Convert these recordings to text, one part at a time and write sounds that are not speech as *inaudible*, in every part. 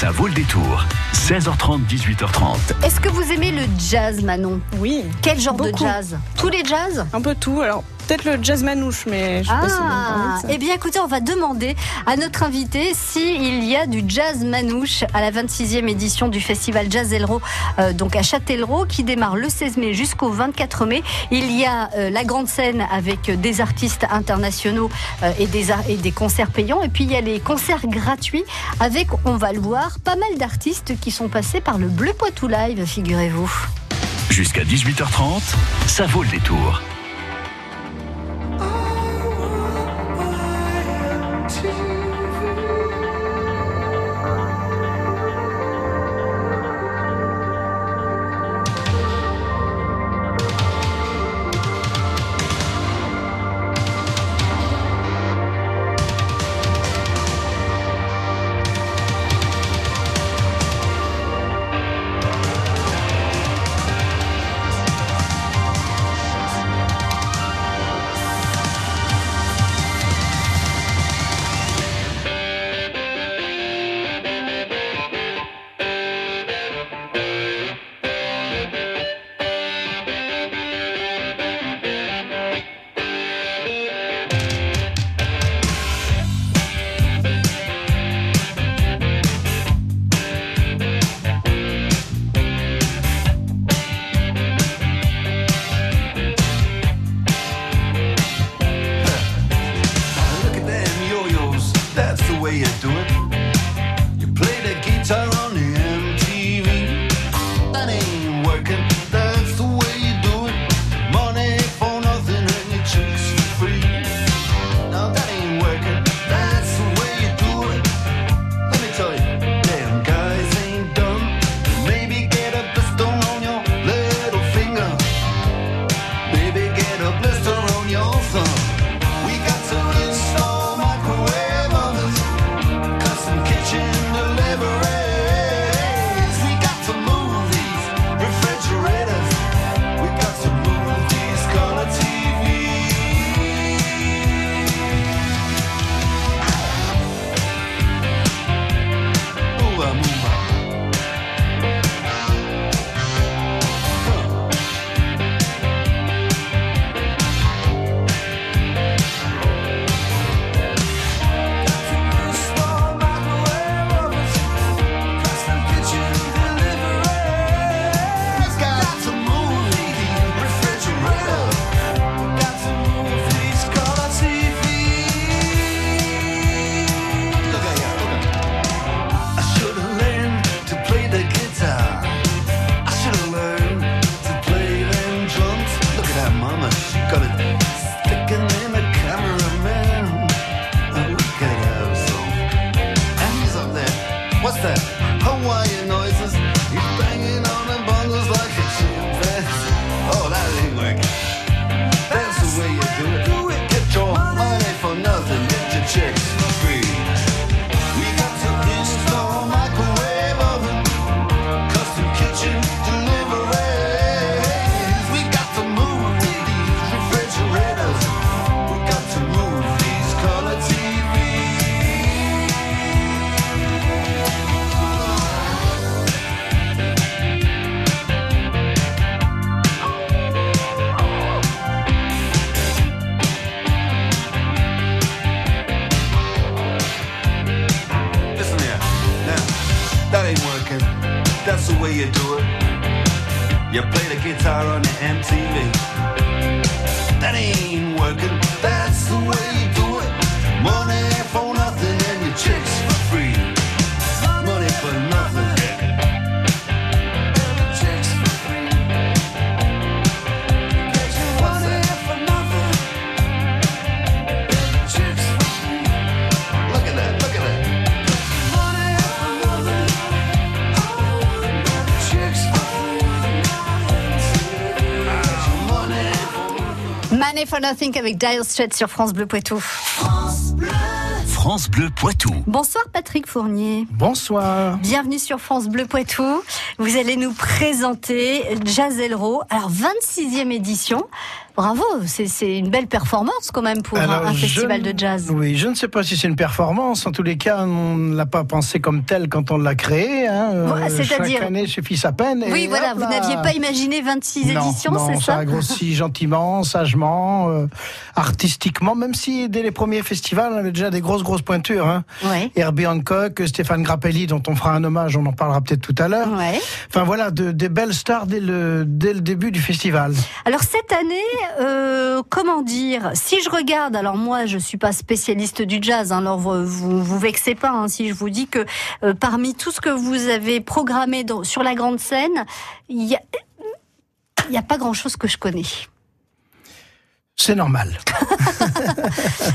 Ça vaut le détour. 16h30, 18h30. Est-ce que vous aimez le jazz, Manon? Oui. Quel genre de jazz? Tous les jazz? Un peu tout. Alors, peut-être le jazz manouche, mais je sais pas si on ça. eh bien écoutez, on va demander à notre invité s'il y a du jazz manouche à la 26e édition du festival Jazz Elro, euh, donc à Châtellerault, qui démarre le 16 mai jusqu'au 24 mai. Il y a euh, la grande scène avec euh, des artistes internationaux euh, et, des, ar- et des concerts payants. Et puis il y a les concerts gratuits avec, on va le voir, pas mal d'artistes qui sont passés par le Bleu Poitou Live, figurez-vous. Jusqu'à 18h30, ça vaut le détour. You play the guitar on the MTV. That ain't working. Money for Nothing avec Dire Straits sur France Bleu Poitou. France Bleu Poitou. Bonsoir Patrick Fournier. Bonsoir. Bienvenue sur France Bleu Poitou. Vous allez nous présenter Jazz Elro. Alors 26e édition. Bravo, c'est une belle performance quand même pour un- Alors, un je festival ne- de jazz. Oui, je ne sais pas si c'est une performance. En tous les cas, on ne l'a pas pensé comme tel quand on l'a créé. Hein. Euh, Chaque année suffit sa peine. Oui, et voilà, vous n'aviez pas imaginé 26 non, éditions, c'est ça ça a grossi *laughs* gentiment, sagement, euh, artistiquement, même si dès les premiers festivals, on avait déjà des grosses, grosses pointures. Hein. Ouais. Herbie Hancock, Stéphane Grappelli, dont on fera un hommage, on en parlera peut-être tout à l'heure. Ouais. Enfin voilà, de- des belles stars dès le, dès le début du festival. Alors cette année, euh, comment dire Si je regarde, alors moi je suis pas spécialiste du jazz, hein, alors vous vous, vous vexez pas hein, si je vous dis que euh, parmi tout ce que vous avez programmé dans- sur la grande scène, il y a y a pas grand chose que je connais. C'est normal. *laughs*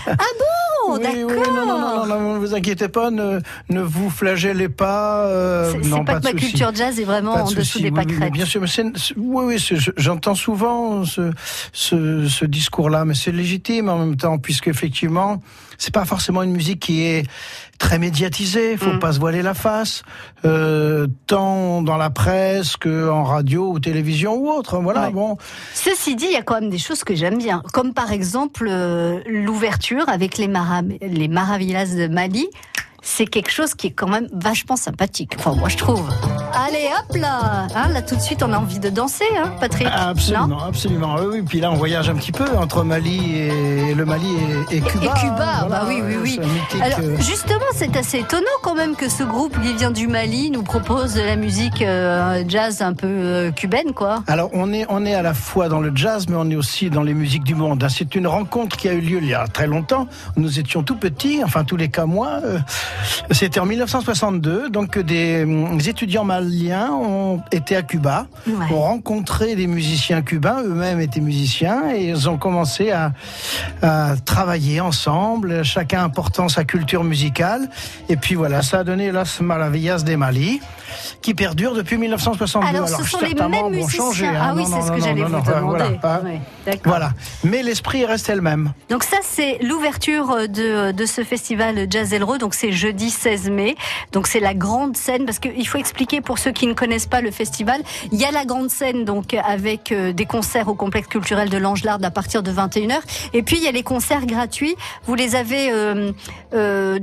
Oh, Oui, d'accord. oui, non, non, non, non, ne vous inquiétez pas, ne, ne vous flagellez pas. euh, C'est- pas, pas que de ma culture jazz est vraiment Pas de en dessous souci, des oui, oui, pâquerettes. bien sûr, mais oui, oui, j'entends souvent ce, ce, ce discours-là, mais c'est légitime en même temps, puisque effectivement, c'est pas forcément une musique qui est très médiatisée. Il faut Mm. pas se voiler la face, euh, tant dans la presse que en radio ou télévision ou autre. Voilà, Ouais. bon. Ceci dit, il y a quand même des choses que j'aime bien, comme par exemple euh, l'ouverture avec les, les Maravillas de Mali. C'est quelque chose qui est quand même vachement sympathique. Enfin, moi, je trouve. Allez, hop là Hein, Là, tout de suite, on a envie de danser, hein, Patrick Ah, Absolument, Non absolument. Oui, oui. Puis là, on voyage un petit peu entre Mali et le Mali et, et Cuba. Et Cuba, bah oui, oui, oui. mythique, Alors, euh, justement, c'est assez étonnant quand même que ce groupe qui vient du Mali nous propose de la musique euh, jazz un peu euh, cubaine, quoi. Alors on est on est à la fois dans le jazz, mais on est aussi dans les musiques du monde. hein. C'est une rencontre qui a eu lieu il y a très longtemps. Nous étions tout petits, enfin tous les cas moi. euh, C'était en 1962, donc des, hum, étudiants maliens ont été à Cuba, Ouais. ont rencontré des musiciens cubains, eux-mêmes étaient musiciens, et ils ont commencé à, à travailler ensemble, chacun apportant sa culture musicale. Et puis voilà, ça a donné Las Maravillas des Mali, qui perdure depuis 1962. Alors, ce sont les mêmes musiciens. changé, hein. Ah oui, c'est ce que j'allais vous demander. Voilà, hein. Ouais. Voilà. Mais l'esprit reste elle-même. Donc ça, c'est l'ouverture de, de ce festival Jazz Elro. Donc c'est jeudi 16 mai. Donc c'est la grande scène parce qu'il faut expliquer pour ceux qui ne connaissent pas le festival. Il y a la grande scène donc avec euh, des concerts au complexe culturel de l'Angelard à partir de 21h. Et puis il y a les concerts gratuits. Vous les avez euh, euh,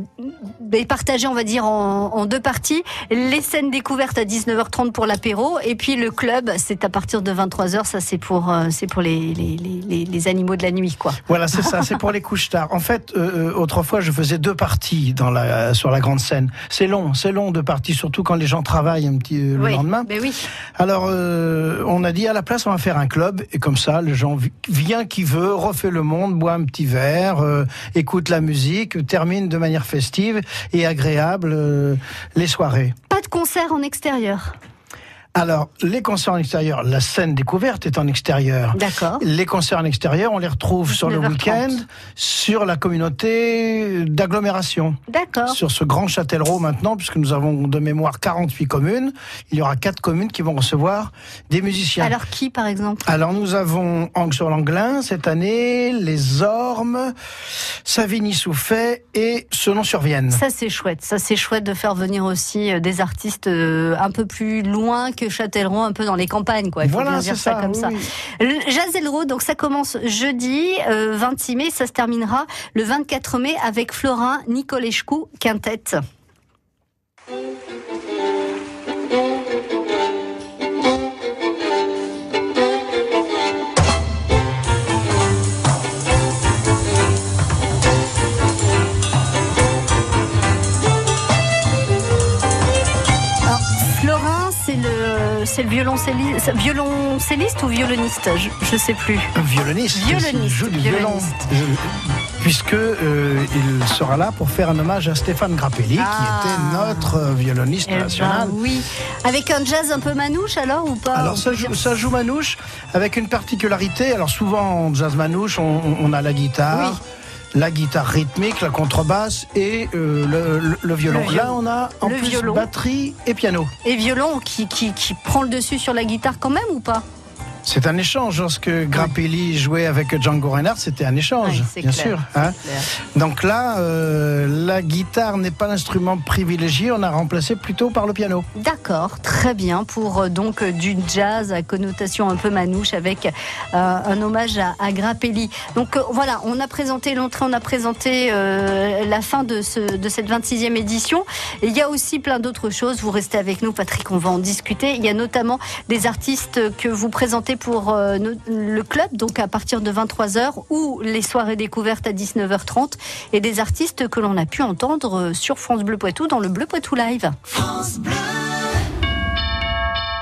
partagés, on va dire, en, en deux parties. Les scènes découvertes à 19h30 pour l'apéro. Et puis le club, c'est à partir de 23h. Ça c'est pour, euh, c'est pour les, les, les, animaux de la nuit, quoi. Voilà, c'est ça, c'est pour les couches tard. En fait, euh, euh, autrefois, je faisais deux parties dans la, sur la grande scène. C'est long, c'est long deux parties, surtout quand les gens travaillent un petit euh, le oui, lendemain. ben oui. Alors, on a dit à la place, on va faire un club, et comme ça, les gens vi- vient qui veut, refait le monde, boit un petit verre, écoute la musique, termine de manière festive et agréable les soirées. De concert en extérieur. Alors, les concerts en extérieur, la scène découverte est en extérieur. D'accord. Les concerts en extérieur, on les retrouve sur le 19h30. week-end, sur la communauté d'agglomération. D'accord. Sur ce grand Châtellerault maintenant, puisque nous avons de mémoire 48 communes, il y aura quatre communes qui vont recevoir des musiciens. Alors qui, par exemple? Alors nous avons Angle sur l'Anglin cette année, les Ormes, Savigny-Souffet et Selon-sur-Vienne. Ça, c'est chouette. Ça, c'est chouette de faire venir aussi euh, des artistes euh, un peu plus loin que Châtellerault, un peu dans les campagnes, quoi. Il faut Voilà, bien dire ça, ça, comme oui, ça. oui. Jazelro, donc ça commence jeudi euh, 26 mai, ça se terminera le 24 mai avec Florin Nicolescu Quintette. C'est le violoncelliste, violoncelliste ou violoniste je, je sais plus. Un violoniste. Violoniste, Il joue du violoniste. violon. Puisque euh, il sera là pour faire un hommage à Stéphane Grappelli, Ah. qui était notre violoniste Eh ben national. oui. Avec un jazz un peu manouche alors ou pas Alors ça joue, ça joue manouche avec une particularité. Alors souvent en jazz manouche, on, on- on a la guitare, la guitare rythmique, la contrebasse et euh, le, le- le violon. Le violon. Là on a en plus violon. batterie et piano. Et violon qui, qui, qui prend le dessus sur la guitare quand même ou pas? C'est un échange. Lorsque Grappelli jouait avec Django Reinhardt, c'était un échange, c'est bien clair, sûr. hein. Donc là, euh, la guitare n'est pas l'instrument privilégié. On a remplacé plutôt par le piano. D'accord, très bien pour euh, donc euh, du jazz à connotation un peu manouche avec euh, un hommage à, à Grappelli. Donc euh, voilà, on a présenté l'entrée, on a présenté la fin de, ce, de cette 26e édition. Et il y a aussi plein d'autres choses. Vous restez avec nous, Patrick, on va en discuter. Il y a notamment des artistes que vous présentez pour euh, le club, donc à partir de 23h ou les soirées découvertes à 19h30 et des artistes que l'on a pu entendre euh, sur France Bleu Poitou dans le Bleu Poitou Live.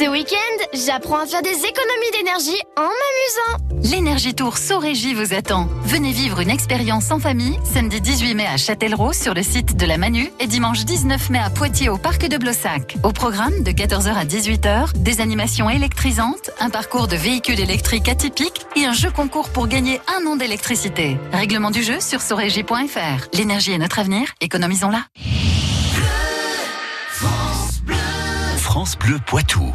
Ce week-end, j'apprends à faire des économies d'énergie en m'amusant. L'Énergie Tour Sorégie vous attend. Venez vivre une expérience en famille, samedi 18 mai à Châtellerault sur le site de la Manu et dimanche 19 mai à Poitiers au parc de Blossac. Au programme de 14h à 18h, des animations électrisantes, un parcours de véhicules électriques atypiques et un jeu concours pour gagner un an d'électricité. Règlement du jeu sur sorégie.fr. L'énergie est notre avenir, économisons-la. France Bleu Poitou.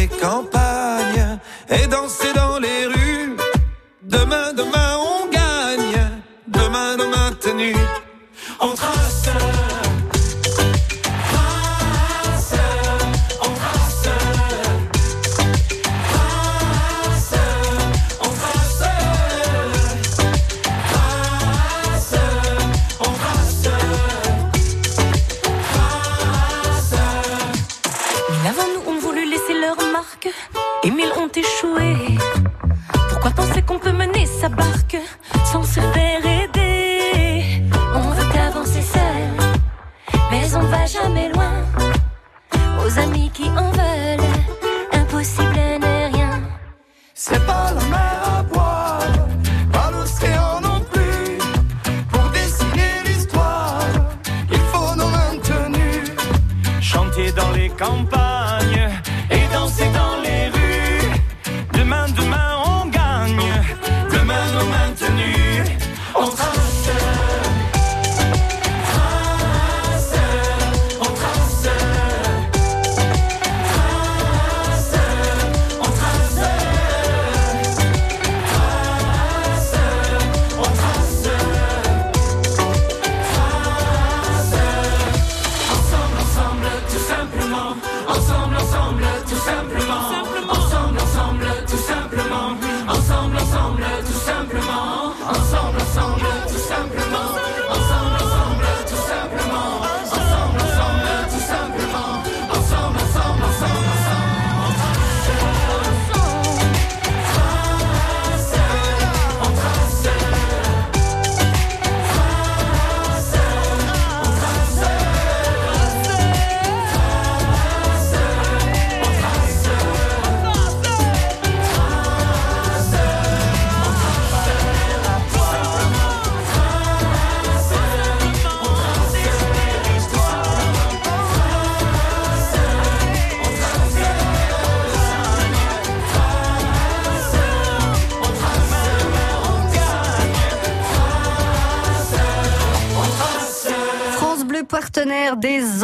les campagnes et danser dans les rues. Demain, demain, on gagne. Demain, demain, tenu. On. Trace, mille ont échoué.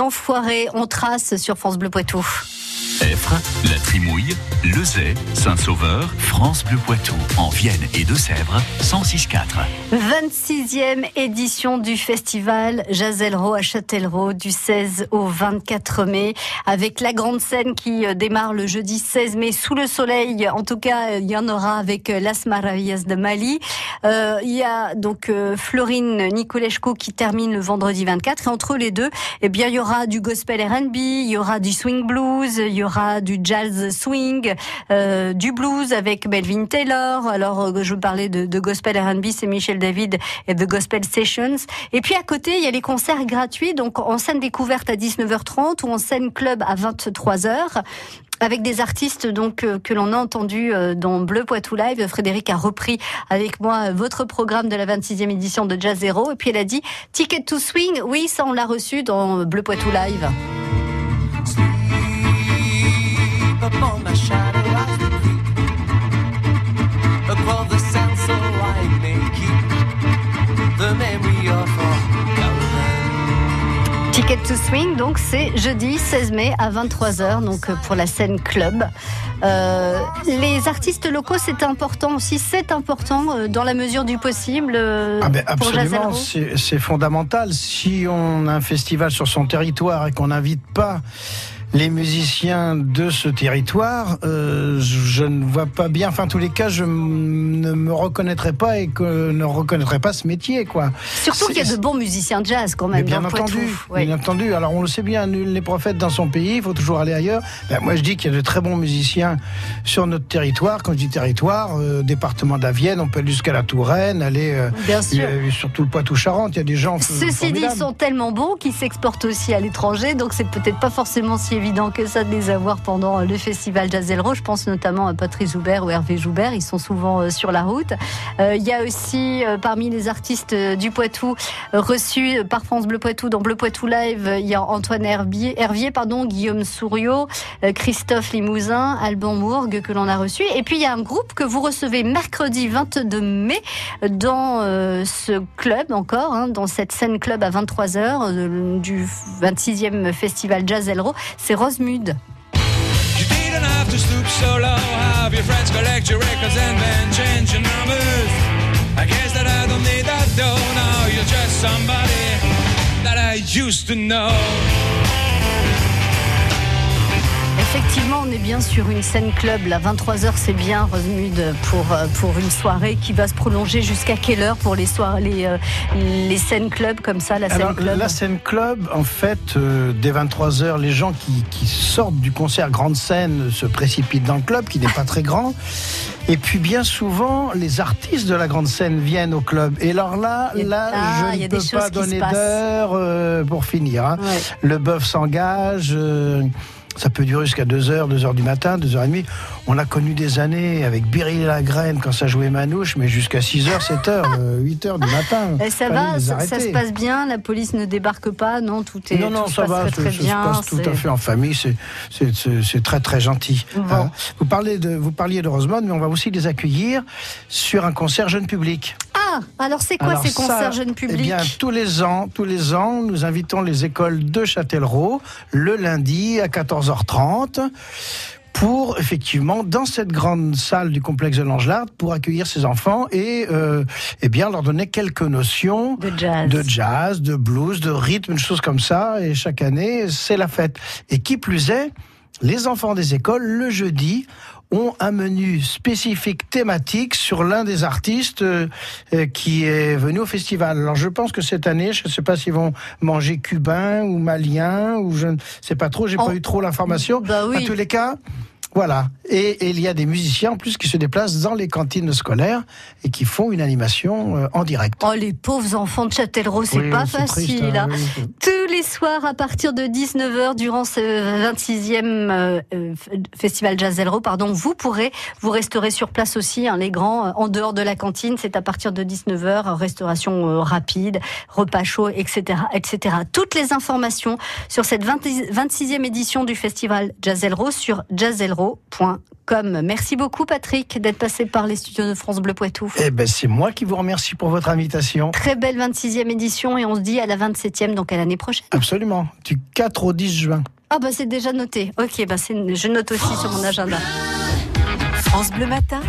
Enfoirés. On trace sur France Bleu Poitou. Effre, La Trimouille, Lezay, Saint-Sauveur, France Bleu Poitou, en Vienne et Deux-Sèvres, 106.4. 26e édition du festival Jazelro à Châtellerault du 16 au 24 mai avec la grande scène qui euh, démarre le jeudi 16 mai sous le soleil. En tout cas, euh, il y en aura avec euh, Las Maravillas de Mali. Euh, il y a donc Florine Nicolescu qui termine le vendredi 24 et entre les deux, eh bien il y aura du gospel R&B, il y aura du swing blues, il du jazz swing, euh, du blues avec Melvin Taylor. Alors euh, je parlais de, de gospel R&B, c'est Michel David et The Gospel Sessions. Et puis à côté, il y a les concerts gratuits, donc en scène découverte à 19h30 ou en scène club à 23h avec des artistes donc euh, que l'on a entendu dans Bleu Poitou Live. Frédéric a repris avec moi votre programme de la 26e édition de Jazz Zero et puis elle a dit Ticket to Swing. Oui, ça on l'a reçu dans Bleu Poitou Live. Upon my shadow as we creep above the sand so I may keep the memory of our Ticket to Swing, donc c'est jeudi 16 mai à 23h, donc euh, pour la scène club. Euh, les artistes locaux, c'est important aussi, c'est important euh, dans la mesure du possible euh, Ah ben absolument, c'est fondamental. Si on a un festival sur son territoire et qu'on n'invite pas les musiciens de ce territoire, euh, je ne vois pas bien. Enfin, en tous les cas, je ne me reconnaîtrais pas et que ne reconnaîtrais pas ce métier, quoi. Surtout qu'il y a de bons musiciens de jazz quand même bien dans le entendu, Poitou. Bien entendu. Alors on le sait bien, nul n'est prophète dans son pays. Il faut toujours aller ailleurs. Ben, moi, je dis qu'il y a de très bons musiciens sur notre territoire. Quand je dis territoire, euh, département de la Vienne, on peut aller jusqu'à la Touraine, aller euh, Bien sûr. surtout le Poitou-Charentes. Il y a des gens. Ceci dit, ils sont tellement bons qu'ils s'exportent aussi à l'étranger, donc c'est peut-être pas forcément si évident que ça de les avoir pendant euh, le festival Jazz Elro. Je pense notamment à Patrice Joubert ou Hervé Joubert, ils sont souvent euh, sur la route. Euh, Il y a aussi parmi les artistes du Poitou reçus par France Bleu Poitou dans Bleu Poitou Live, il y a Antoine Herbier, Hervier, pardon, Guillaume Souriau, Christophe Limousin, Alban Mourgue que l'on a reçu. Et puis il y a un groupe que vous recevez mercredi 22 mai dans ce club encore, hein, dans cette scène club à 23h euh, du 26e festival Jazz Elro, c'est Rosemude. Used to know. Effectivement, on est bien sur une scène club. Là, 23h, c'est bien, Rosemude, pour, euh, pour une soirée qui va se prolonger jusqu'à quelle heure pour les, soirées, les, euh, les scènes club comme ça, la scène Alors, club la scène club, en fait, euh, dès 23h, les gens qui, qui sortent du concert grande scène se précipitent dans le club, qui n'est pas très grand. Et puis, bien souvent, les artistes de la grande scène viennent au club. Et alors là, a- là, Ah, je ne peux pas donner d'heure euh, pour finir. hein. Ouais. Le bœuf s'engage. euh, ça peut durer jusqu'à 2h, 2h du matin, 2h30. On a connu des années avec Biril Lagraine quand ça jouait Manouche, mais jusqu'à 6h, 7h, 8h du matin. Et ça Fallait va, ça, ça se passe bien, la police ne débarque pas, non, tout est Non, non, tout ça passe va, très, ça, très ça bien. se passe tout à fait en famille, c'est- très très gentil. Bon. Hein. Vous, parlez de, vous parliez de Rosemont, mais on va aussi les accueillir sur un concert jeune public. Ah, alors c'est quoi Alors ces ça, concerts jeunes publics Eh bien, tous les ans, tous les ans, nous invitons les écoles de Châtellerault le lundi à 14h30 pour effectivement dans cette grande salle du complexe de l'Angelard pour accueillir ces enfants et euh, eh bien leur donner quelques notions de jazz. de jazz, de blues, de rythme, une chose comme ça. Et chaque année, c'est la fête. Et qui plus est, les enfants des écoles le jeudi ont un menu spécifique thématique sur l'un des artistes euh, euh, qui est venu au festival. Alors je pense que cette année, je ne sais pas s'ils vont manger cubain ou malien ou je ne sais pas trop, j'ai pas eu trop l'information. Bah oui. En tous les cas, voilà. Et, et il y a des musiciens en plus qui se déplacent dans les cantines scolaires et qui font une animation euh, en direct. Oh, les pauvres enfants de Châtellerault, c'est Oui, pas facile. triste, hein, hein. oui, Tous les soirs, à partir de 19h, durant ce 26e euh, euh, Festival Jazz Elro, pardon, vous pourrez, vous resterez sur place aussi, hein, les grands, en dehors de la cantine. C'est à partir de 19h, restauration euh, rapide, repas chaud, etc., etc. Toutes les informations sur cette 20 26e édition du Festival Jazz Elro sur Merci beaucoup, Patrick, d'être passé par les studios de France Bleu Poitou. Eh ben, c'est moi qui vous remercie pour votre invitation. Très belle 26e édition et on se dit à la 27e, donc à l'année prochaine. Absolument. Du 4 au 10 juin. Ah bah c'est déjà noté. Ok, bah c'est- je note aussi sur mon agenda. France Bleu Matin,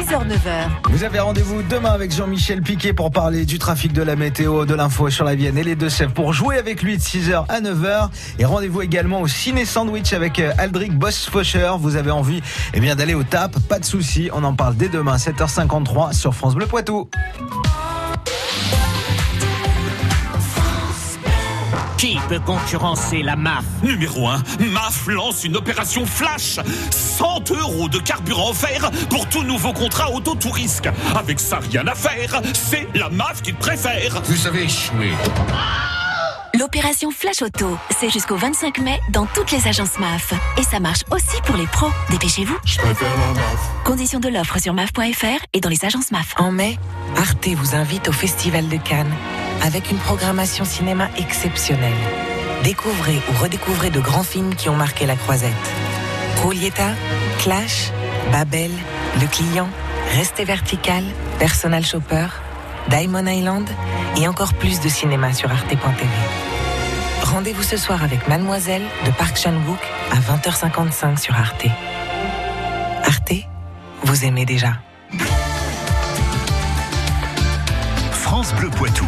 6h, 9h. Vous avez rendez-vous demain avec Jean-Michel Piquet pour parler du trafic de la météo, de l'info sur la Vienne et les Deux-Sèvres pour jouer avec lui de 6h à 9h. Et rendez-vous également au Ciné Sandwich avec euh, Aldric Boss-Foscher. Vous avez envie eh bien, d'aller au TAP, pas de souci. On en parle dès demain, 7h53 sur France Bleu Poitou. Qui peut concurrencer la MAF? Numéro 1, MAF lance une opération flash 100 euros de carburant offert pour tout nouveau contrat auto-tourisque. Avec ça, rien à faire. C'est la MAF qui te préfère. Vous avez échoué. L'opération Flash Auto, c'est jusqu'au 25 mai dans toutes les agences MAF. Et ça marche aussi pour les pros. Dépêchez-vous. Je préfère la MAF. Conditions de l'offre sur MAF.fr et dans les agences MAF. En mai, Arte vous invite au Festival de Cannes avec une programmation cinéma exceptionnelle. Découvrez ou redécouvrez de grands films qui ont marqué la croisette. Roulietta, Clash, Babel, Le Client, Restez Vertical, Personal Shopper, Diamond Island et encore plus de cinéma sur arte.tv. Rendez-vous ce soir avec Mademoiselle de Park Chan-wook à 20h55 sur Arte. Arte, vous aimez déjà. France Bleu Poitou.